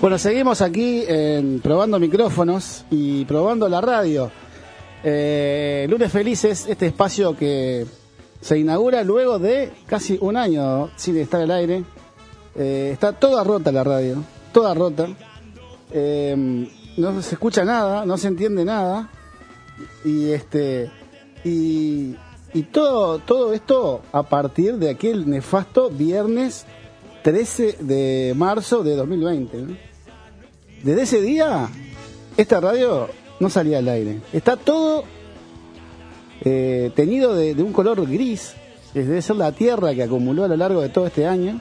Bueno, seguimos aquí en, probando micrófonos y probando la radio. Eh, Lunes Felices, este espacio que se inaugura luego de casi un año sin estar al aire. Eh, está toda rota la radio, toda rota. Eh, no se escucha nada, no se entiende nada. Y este y, y todo, todo esto a partir de aquel nefasto viernes 13 de marzo de 2020. ¿no? Desde ese día, esta radio no salía al aire. Está todo eh, teñido de, un color gris, que debe ser la tierra que acumuló a lo largo de todo este año.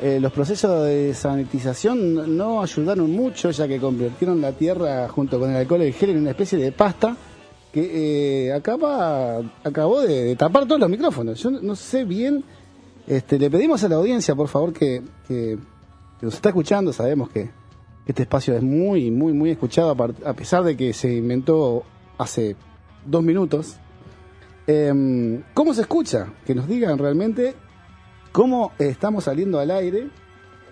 Eh, los procesos de sanitización no ayudaron mucho, ya que convirtieron la tierra junto con el alcohol y el gel en una especie de pasta que eh, acaba, acabó de, tapar todos los micrófonos. Yo no, sé bien, este, le pedimos a la audiencia, por favor, que, que nos está escuchando, sabemos que este espacio es muy, muy, muy escuchado, a, pesar de que se inventó hace dos minutos. Em, ¿Cómo se escucha? Que nos digan realmente cómo estamos saliendo al aire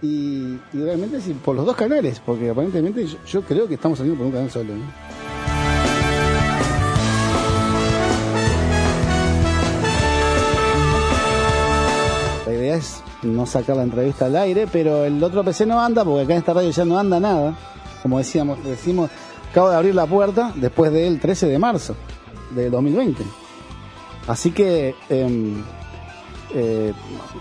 y, realmente si por los dos canales, porque aparentemente yo, yo creo que estamos saliendo por un canal solo. ¿no? La idea es no sacar la entrevista al aire, pero el otro PC no anda porque acá en esta radio ya no anda nada. Como decíamos, decimos, acabo de abrir la puerta después del 13 de marzo de 2020. Así que em, eh,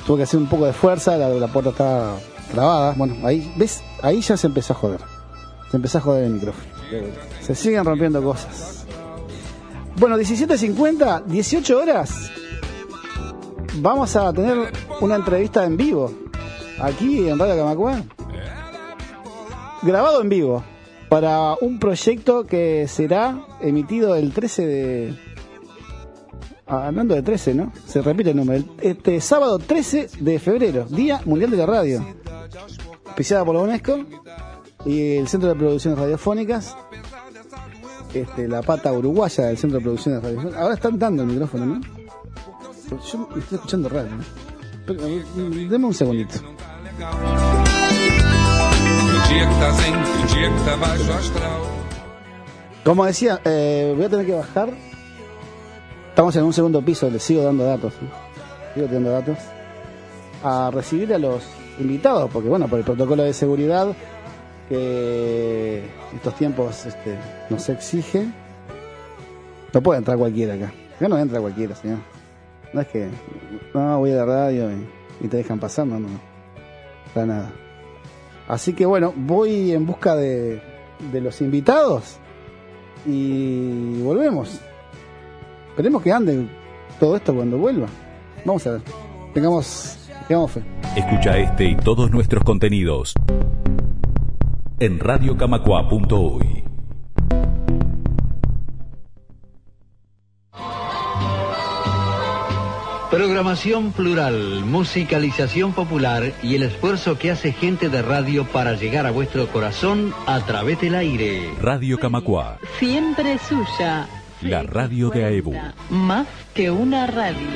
tuve que hacer un poco de fuerza, la, la puerta está trabada. Bueno, ahí, ¿ves? Ahí ya se empezó a joder. Se empezó a joder el micrófono. Se siguen rompiendo cosas. Bueno, 17.50, 18 horas. Vamos a tener una entrevista en vivo. Aquí en Radio Camacua. Grabado en vivo. Para un proyecto que será emitido el 13 de, Ah, hablando de 13, ¿no? Se repite el número. Este sábado 13 de febrero, Día Mundial de la Radio. Auspiciada por la UNESCO y el Centro de Producciones Radiofónicas. Este, la pata uruguaya del Centro de Producciones Radiofónicas. Ahora están dando el micrófono, ¿no? Yo me estoy escuchando raro, ¿no? Deme un segundito. Como decía, eh, voy a tener que bajar. Estamos en un segundo piso, les sigo dando datos. Sigo dando datos. A recibir a los invitados, porque bueno, por el protocolo de seguridad que estos tiempos este, nos exige, no puede entrar cualquiera acá. Acá no entra cualquiera, señor. No es que, no, voy a la radio y, te dejan pasar, no. Para nada. Así que bueno, voy en busca de, de los invitados y volvemos. Esperemos que ande todo esto cuando vuelva. Vamos a ver. Tengamos, tengamos fe. Escucha este y todos nuestros contenidos en radiocamacua.uy. Programación plural, musicalización popular y el esfuerzo que hace gente de radio para llegar a vuestro corazón a través del aire. Radio Camacua, Siempre suya. la radio de AEBU. Más que una radio.